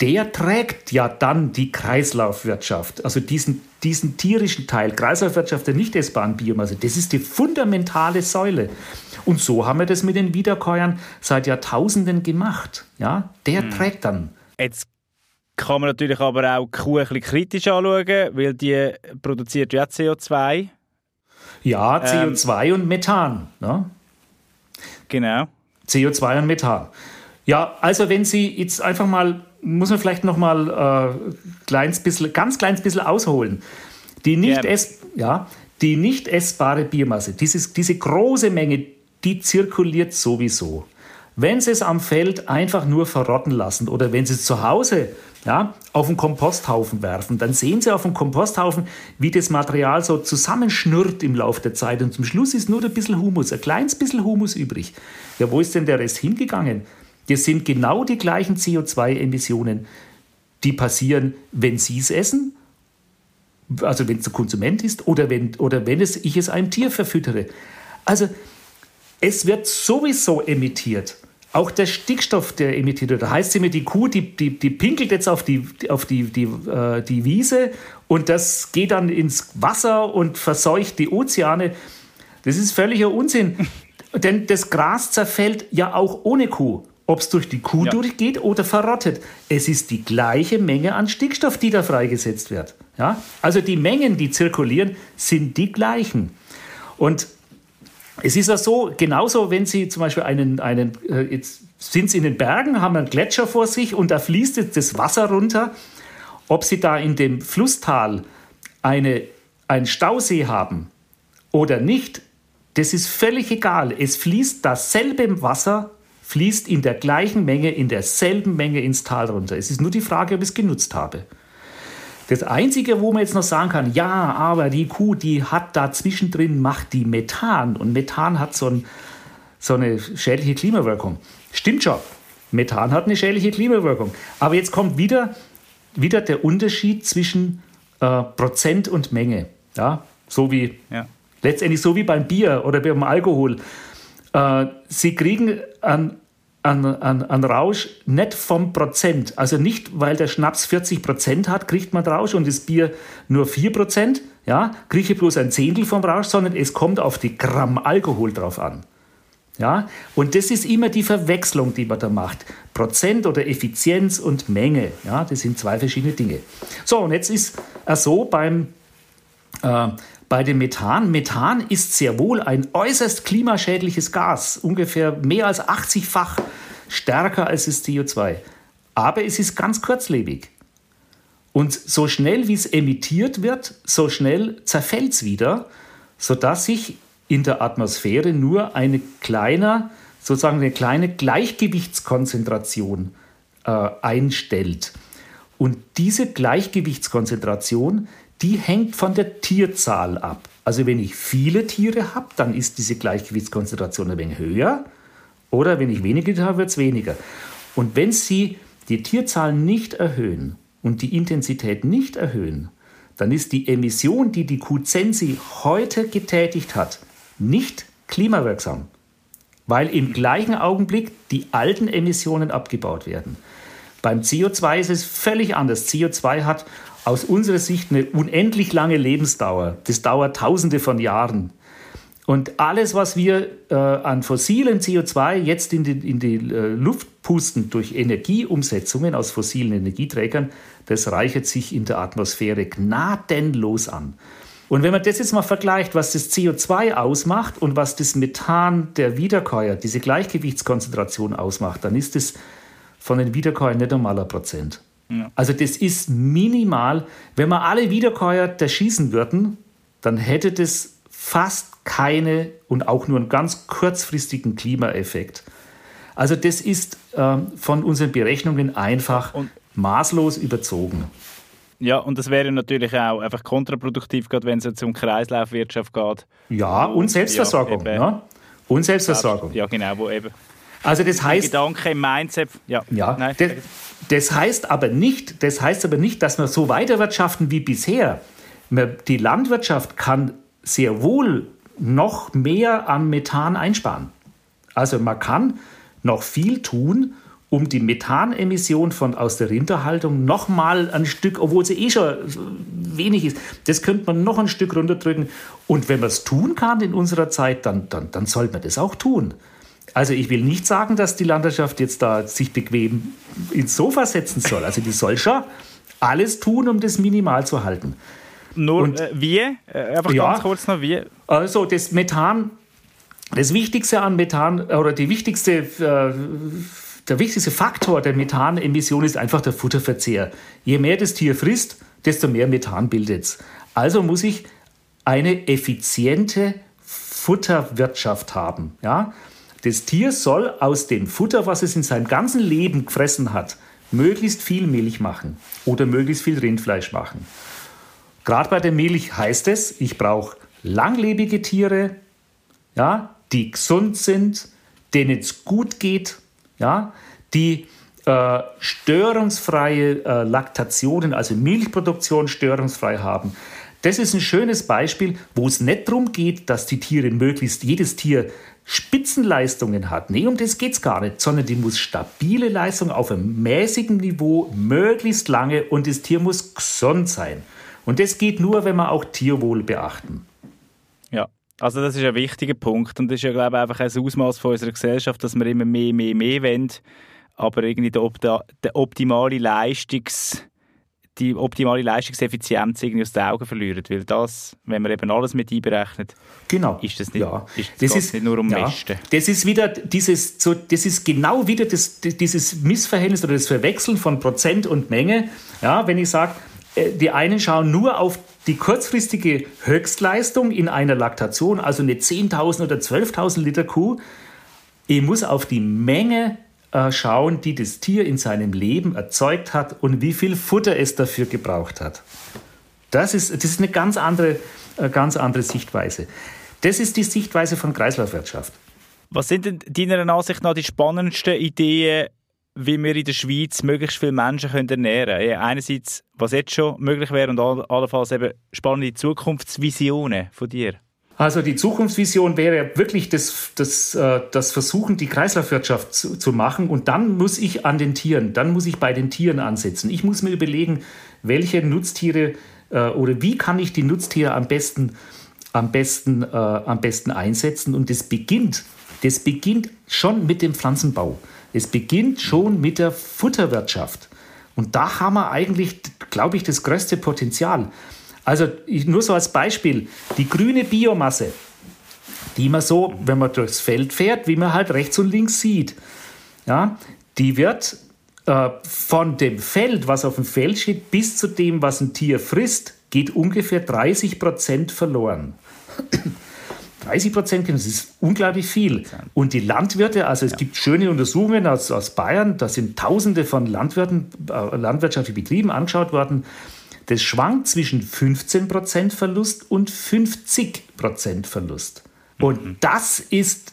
der trägt ja dann die Kreislaufwirtschaft, also diesen, diesen tierischen Teil, Kreislaufwirtschaft der nicht essbaren Biomasse, das ist die fundamentale Säule. Und so haben wir das mit den Wiederkäuern seit Jahrtausenden gemacht. Ja, der hm. trägt dann. Jetzt kann man natürlich aber auch die Kuh ein bisschen kritisch anschauen, weil die produziert ja CO2. Ja, CO2 ähm, und Methan. Ne? Genau. CO2 und Methan. Ja, also wenn Sie jetzt einfach mal muss man vielleicht noch mal äh, kleins bisschen, ganz kleines bisschen ausholen. Die nicht, yeah. ess, ja, die nicht essbare Biomasse, dieses, diese große Menge, die zirkuliert sowieso. Wenn Sie es am Feld einfach nur verrotten lassen oder wenn Sie es zu Hause ja, auf den Komposthaufen werfen, dann sehen Sie auf dem Komposthaufen, wie das Material so zusammenschnurrt im Laufe der Zeit und zum Schluss ist nur ein bisschen Humus, ein kleines bisschen Humus übrig. Ja, wo ist denn der Rest hingegangen? Das sind genau die gleichen CO2-Emissionen, die passieren, wenn Sie es essen, also wenn es der Konsument ist, oder wenn, oder wenn es, ich es einem Tier verfüttere. Also es wird sowieso emittiert. Auch der Stickstoff, der emittiert wird. Da heißt es immer, die Kuh, die, die, die pinkelt jetzt auf, die, auf die, die, äh, die Wiese und das geht dann ins Wasser und verseucht die Ozeane. Das ist völliger Unsinn. <laughs> Denn das Gras zerfällt ja auch ohne Kuh ob es durch die Kuh ja. durchgeht oder verrottet. Es ist die gleiche Menge an Stickstoff, die da freigesetzt wird. Ja? Also die Mengen, die zirkulieren, sind die gleichen. Und es ist ja so, genauso wenn Sie zum Beispiel einen, einen äh, jetzt sind Sie in den Bergen, haben einen Gletscher vor sich und da fließt jetzt das Wasser runter. Ob Sie da in dem Flusstal eine, einen Stausee haben oder nicht, das ist völlig egal. Es fließt dasselbe Wasser fließt in der gleichen Menge, in derselben Menge ins Tal runter. Es ist nur die Frage, ob ich es genutzt habe. Das Einzige, wo man jetzt noch sagen kann, ja, aber die Kuh, die hat da zwischendrin, macht die Methan. Und Methan hat so, ein, so eine schädliche Klimawirkung. Stimmt schon, Methan hat eine schädliche Klimawirkung. Aber jetzt kommt wieder, wieder der Unterschied zwischen äh, Prozent und Menge. Ja, so wie, ja. letztendlich so wie beim Bier oder beim Alkohol. Äh, sie kriegen an, an, an, an Rausch nicht vom Prozent. Also nicht, weil der Schnaps 40 Prozent hat, kriegt man Rausch und das Bier nur 4 Prozent. Ja, kriege ich bloß ein Zehntel vom Rausch, sondern es kommt auf die Gramm Alkohol drauf an. Ja, und das ist immer die Verwechslung, die man da macht. Prozent oder Effizienz und Menge. Ja, das sind zwei verschiedene Dinge. So, und jetzt ist es so beim, äh, bei dem Methan. Methan ist sehr wohl ein äußerst klimaschädliches Gas, ungefähr mehr als 80-fach stärker als das CO2. Aber es ist ganz kurzlebig. Und so schnell wie es emittiert wird, so schnell zerfällt es wieder, sodass sich in der Atmosphäre nur eine kleine, sozusagen eine kleine Gleichgewichtskonzentration äh, einstellt. Und diese Gleichgewichtskonzentration, die hängt von der Tierzahl ab. Also wenn ich viele Tiere habe, dann ist diese Gleichgewichtskonzentration ein wenig höher. Oder wenn ich wenige Tiere habe, wird es weniger. Und wenn Sie die Tierzahl nicht erhöhen und die Intensität nicht erhöhen, dann ist die Emission, die die Kuzensi heute getätigt hat, nicht klimawirksam, weil im gleichen Augenblick die alten Emissionen abgebaut werden. Beim CO2 ist es völlig anders. CO2 hat aus unserer Sicht eine unendlich lange Lebensdauer. Das dauert tausende von Jahren. Und alles, was wir äh, an fossilen CO2 jetzt in die, in die äh, Luft pusten durch Energieumsetzungen aus fossilen Energieträgern, das reichert sich in der Atmosphäre gnadenlos an. Und wenn man das jetzt mal vergleicht, was das CO2 ausmacht und was das Methan der Wiederkäuer, diese Gleichgewichtskonzentration ausmacht, dann ist es von den Wiederkäuern nicht normaler Prozent. Ja. Also das ist minimal. Wenn wir alle Wiederkäuer erschießen würden, dann hätte das fast keine und auch nur einen ganz kurzfristigen Klimaeffekt. Also das ist äh, von unseren Berechnungen einfach und maßlos überzogen. Ja, und das wäre natürlich auch einfach kontraproduktiv, gerade wenn es jetzt um Kreislaufwirtschaft geht. Ja, und Selbstversorgung. Ja, ja. Und Selbstversorgung. Ja, genau, wo eben. Also das heißt. Gedanke im Mindset. Ja, ja Nein, das, das, heißt aber nicht, das heißt aber nicht, dass wir so weiterwirtschaften wie bisher. Die Landwirtschaft kann sehr wohl noch mehr am Methan einsparen. Also man kann noch viel tun, um die Methanemission von, aus der Rinderhaltung noch mal ein Stück, obwohl sie eh schon wenig ist, das könnte man noch ein Stück runterdrücken. Und wenn man es tun kann in unserer Zeit, dann, dann, dann sollte man das auch tun. Also ich will nicht sagen, dass die Landwirtschaft jetzt da sich bequem ins Sofa setzen soll. Also die soll schon alles tun, um das minimal zu halten. Nur Und, äh, wie? Äh, einfach ja, ganz kurz noch wie? Also das Methan, das Wichtigste an Methan oder die wichtigste, äh, der wichtigste Faktor der Methanemission ist einfach der Futterverzehr. Je mehr das Tier frisst, desto mehr Methan bildet es. Also muss ich eine effiziente Futterwirtschaft haben. Ja? Das Tier soll aus dem Futter, was es in seinem ganzen Leben gefressen hat, möglichst viel Milch machen oder möglichst viel Rindfleisch machen. Gerade bei der Milch heißt es, ich brauche langlebige Tiere, ja, die gesund sind, denen es gut geht, ja, die äh, störungsfreie äh, Laktationen, also Milchproduktion störungsfrei haben. Das ist ein schönes Beispiel, wo es nicht darum geht, dass die Tiere möglichst jedes Tier Spitzenleistungen hat. Nee, um das geht es gar nicht, sondern die muss stabile Leistung auf einem mäßigen Niveau, möglichst lange und das Tier muss gesund sein. Und das geht nur, wenn wir auch Tierwohl beachten. Ja, also das ist ein wichtiger Punkt und das ist ja, glaube ich, einfach ein Ausmaß von unserer Gesellschaft, dass wir immer mehr, mehr, mehr wollen, aber irgendwie der, der optimale Leistungs die optimale Leistungseffizienz irgendwie aus den Augen verlieren. Weil das, wenn man eben alles mit einberechnet, genau. ist das nicht, ja. ist, das, das ist, nicht nur um ja. Mästen. Das ist wieder dieses, so, das ist genau wieder das, dieses Missverhältnis oder das Verwechseln von Prozent und Menge. Ja, wenn ich sage, äh, die einen schauen nur auf die kurzfristige Höchstleistung in einer Laktation, also eine 10.000 oder 12.000 Liter Kuh. Ich muss auf die Menge äh, schauen, die das Tier in seinem Leben erzeugt hat und wie viel Futter es dafür gebraucht hat. Das ist, das ist eine ganz andere, äh, ganz andere Sichtweise. Das ist die Sichtweise von Kreislaufwirtschaft. Was sind denn deiner Ansicht nach die spannendsten Ideen, wie wir in der Schweiz möglichst viele Menschen ernähren können? Einerseits, was jetzt schon möglich wäre und allenfalls eben spannende Zukunftsvisionen von dir. Also die Zukunftsvision wäre wirklich das, das, äh, das Versuchen, die Kreislaufwirtschaft zu, zu machen. Und dann muss ich an den Tieren, dann muss ich bei den Tieren ansetzen. Ich muss mir überlegen, welche Nutztiere äh, oder wie kann ich die Nutztiere am besten, am besten, äh, am besten einsetzen. Und das beginnt, das beginnt schon mit dem Pflanzenbau. Es beginnt schon mit der Futterwirtschaft. Und da haben wir eigentlich, glaube ich, das größte Potenzial. Also ich, nur so als Beispiel, die grüne Biomasse, die man so, wenn man durchs Feld fährt, wie man halt rechts und links sieht, ja, die wird äh, von dem Feld, was auf dem Feld steht, bis zu dem, was ein Tier frisst, geht ungefähr 30 Prozent verloren. <clears throat> 30 Prozent, das ist unglaublich viel. Und die Landwirte, also es gibt schöne Untersuchungen aus, aus Bayern, da sind Tausende von Landwirten, äh, landwirtschaftlichen Betrieben angeschaut worden, das schwankt zwischen 15% Verlust und 50% Verlust. Und mhm. das ist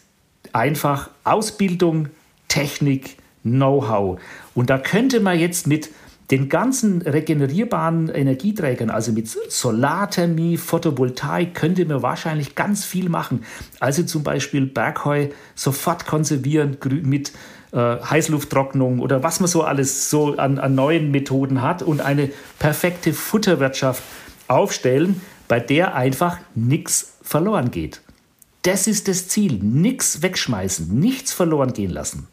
einfach Ausbildung, Technik, Know-how. Und da könnte man jetzt mit den ganzen regenerierbaren Energieträgern, also mit Solarthermie, Photovoltaik, könnte man wahrscheinlich ganz viel machen. Also zum Beispiel Bergheu sofort konservieren mit äh, Heißlufttrocknung oder was man so alles so an, an neuen Methoden hat und eine perfekte Futterwirtschaft aufstellen, bei der einfach nichts verloren geht. Das ist das Ziel. Nichts wegschmeißen, nichts verloren gehen lassen.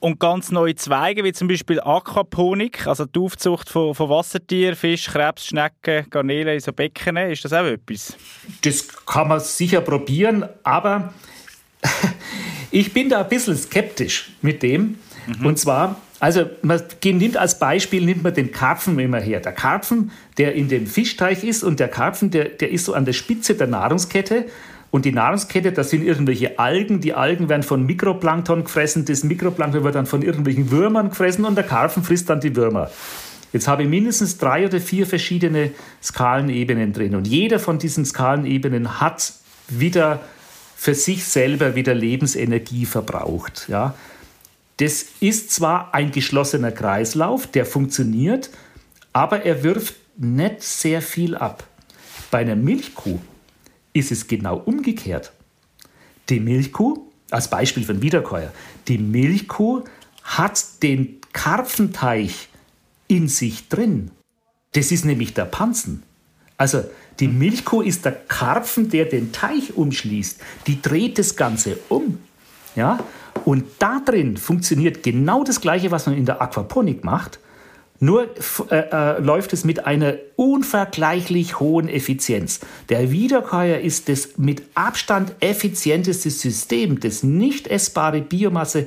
Und ganz neue Zweige, wie zum Beispiel Aquaponik, also die Aufzucht von, von Wassertieren, Fisch, Krebs, Schnecken, Garnelen in so Becken, ist das auch etwas? Das kann man sicher probieren, aber <laughs> ich bin da ein bisschen skeptisch mit dem. Mhm. Und zwar, also man nimmt als Beispiel nimmt man den Karpfen immer her. Der Karpfen, der in dem Fischteich ist und der Karpfen, der, der ist so an der Spitze der Nahrungskette und die Nahrungskette, das sind irgendwelche Algen. Die Algen werden von Mikroplankton gefressen. Das Mikroplankton wird dann von irgendwelchen Würmern gefressen und der Karpfen frisst dann die Würmer. Jetzt habe ich mindestens drei oder vier verschiedene Skalenebenen drin. Und jeder von diesen Skalenebenen hat wieder für sich selber wieder Lebensenergie verbraucht. Ja? Das ist zwar ein geschlossener Kreislauf, der funktioniert, aber er wirft nicht sehr viel ab. Bei einer Milchkuh ist es genau umgekehrt. Die Milchkuh, als Beispiel von Wiederkäuer, die Milchkuh hat den Karpfenteich in sich drin. Das ist nämlich der Panzen. Also die Milchkuh ist der Karpfen, der den Teich umschließt. Die dreht das Ganze um. Ja? Und da drin funktioniert genau das Gleiche, was man in der Aquaponik macht. Nur äh, äh, läuft es mit einer unvergleichlich hohen Effizienz. Der Wiederkäuer ist das mit Abstand effizienteste System, das nicht essbare Biomasse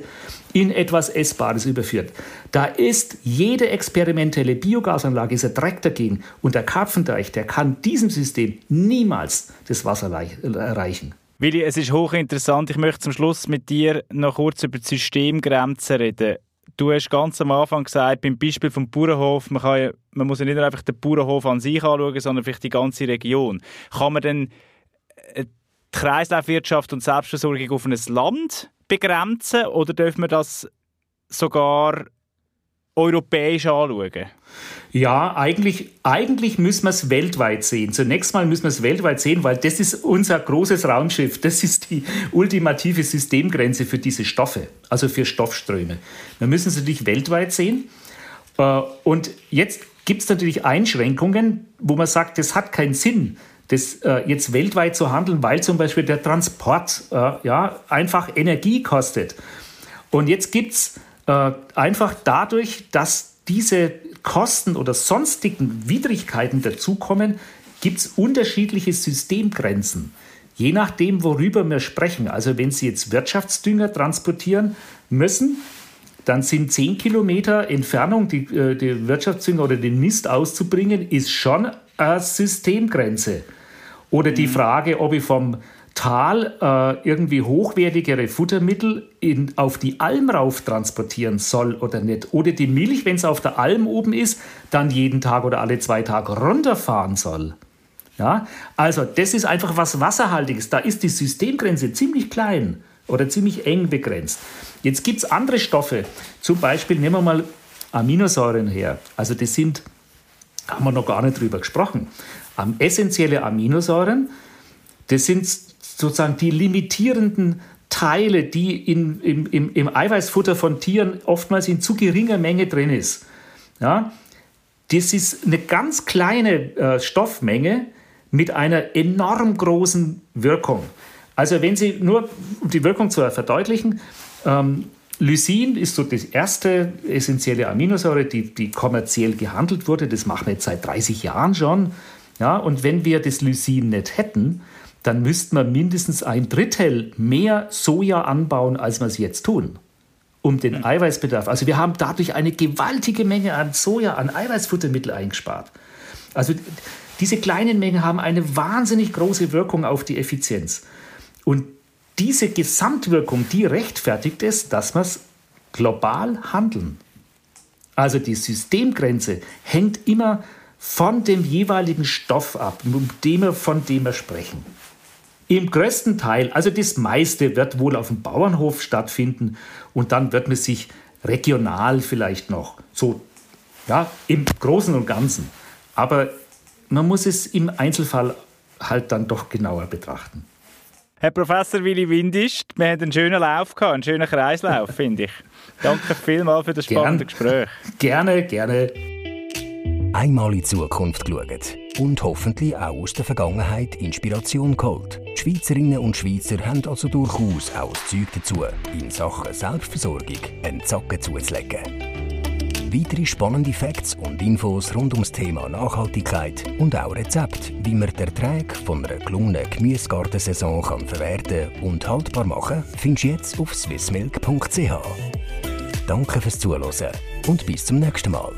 in etwas Essbares überführt. Da ist jede experimentelle Biogasanlage ist ein Dreck dagegen. Und der Karpfenteich, der kann diesem System niemals das Wasser erreichen. Willi, es ist hochinteressant. Ich möchte zum Schluss mit dir noch kurz über die Systemgrenzen reden. Du hast ganz am Anfang gesagt, beim Beispiel vom Bauernhof, man, kann ja, man muss ja nicht nur einfach den Bauernhof an sich anschauen, sondern vielleicht die ganze Region. Kann man denn äh, die Kreislaufwirtschaft und Selbstversorgung auf ein Land begrenzen oder dürfen wir das sogar europäisch anschauen? Ja, eigentlich, eigentlich müssen wir es weltweit sehen. Zunächst mal müssen wir es weltweit sehen, weil das ist unser großes Raumschiff. Das ist die ultimative Systemgrenze für diese Stoffe, also für Stoffströme. Wir müssen es natürlich weltweit sehen. Äh, und jetzt gibt es natürlich Einschränkungen, wo man sagt, das hat keinen Sinn, das äh, jetzt weltweit zu handeln, weil zum Beispiel der Transport äh, ja, einfach Energie kostet. Und jetzt gibt es einfach dadurch, dass diese Kosten oder sonstigen Widrigkeiten dazukommen, gibt es unterschiedliche Systemgrenzen. Je nachdem, worüber wir sprechen. Also wenn Sie jetzt Wirtschaftsdünger transportieren müssen, dann sind 10 Kilometer Entfernung, die, äh, die Wirtschaftsdünger oder den Mist auszubringen, ist schon eine Systemgrenze. Oder die mhm. Frage, ob ich vom Tal äh, irgendwie hochwertigere Futtermittel in, auf die Alm rauf transportieren soll oder nicht. Oder die Milch, wenn es auf der Alm oben ist, dann jeden Tag oder alle zwei Tage runterfahren soll. Ja? Also das ist einfach was Wasserhaltiges. Da ist die Systemgrenze ziemlich klein oder ziemlich eng begrenzt. Jetzt gibt es andere Stoffe. Zum Beispiel nehmen wir mal Aminosäuren her. Also das sind, haben wir noch gar nicht drüber gesprochen. essentielle Aminosäuren, das sind sozusagen die limitierenden Teile, die in, im, im, im Eiweißfutter von Tieren oftmals in zu geringer Menge drin ist. Ja, das ist eine ganz kleine äh, Stoffmenge mit einer enorm großen Wirkung. Also wenn Sie nur, um die Wirkung zu verdeutlichen, ähm, Lysin ist so das erste essentielle Aminosäure, die, die kommerziell gehandelt wurde. Das machen wir jetzt seit 30 Jahren schon. Ja, und wenn wir das Lysin nicht hätten, dann müsste man mindestens ein Drittel mehr Soja anbauen, als wir es jetzt tun, um den hm. Eiweißbedarf. Also wir haben dadurch eine gewaltige Menge an Soja, an Eiweißfuttermittel eingespart. Also diese kleinen Mengen haben eine wahnsinnig große Wirkung auf die Effizienz. Und diese Gesamtwirkung, die rechtfertigt es, dass wir es global handeln. Also die Systemgrenze hängt immer von dem jeweiligen Stoff ab, von dem wir sprechen. Im größten Teil, also das meiste, wird wohl auf dem Bauernhof stattfinden und dann wird man sich regional vielleicht noch so, ja, im Großen und Ganzen. Aber man muss es im Einzelfall halt dann doch genauer betrachten. Herr Professor Willi Windisch, wir haben einen schönen Lauf gehabt, einen schönen Kreislauf, finde ich. <laughs> Danke vielmals für das spannende Gern, Gespräch. Gerne, gerne. Einmal in die Zukunft geschaut und hoffentlich auch aus der Vergangenheit Inspiration geholt. Die Schweizerinnen und Schweizer haben also durchaus auch das Zeug dazu, in Sachen Selbstversorgung einen Zacken zuzulegen. Weitere spannende Facts und Infos rund ums Thema Nachhaltigkeit und auch Rezepte, wie man den Ertrag von einer gelungenen Gemüsegartensaison kann verwerten und haltbar machen, findest du jetzt auf swissmilk.ch. Danke fürs Zuhören und bis zum nächsten Mal.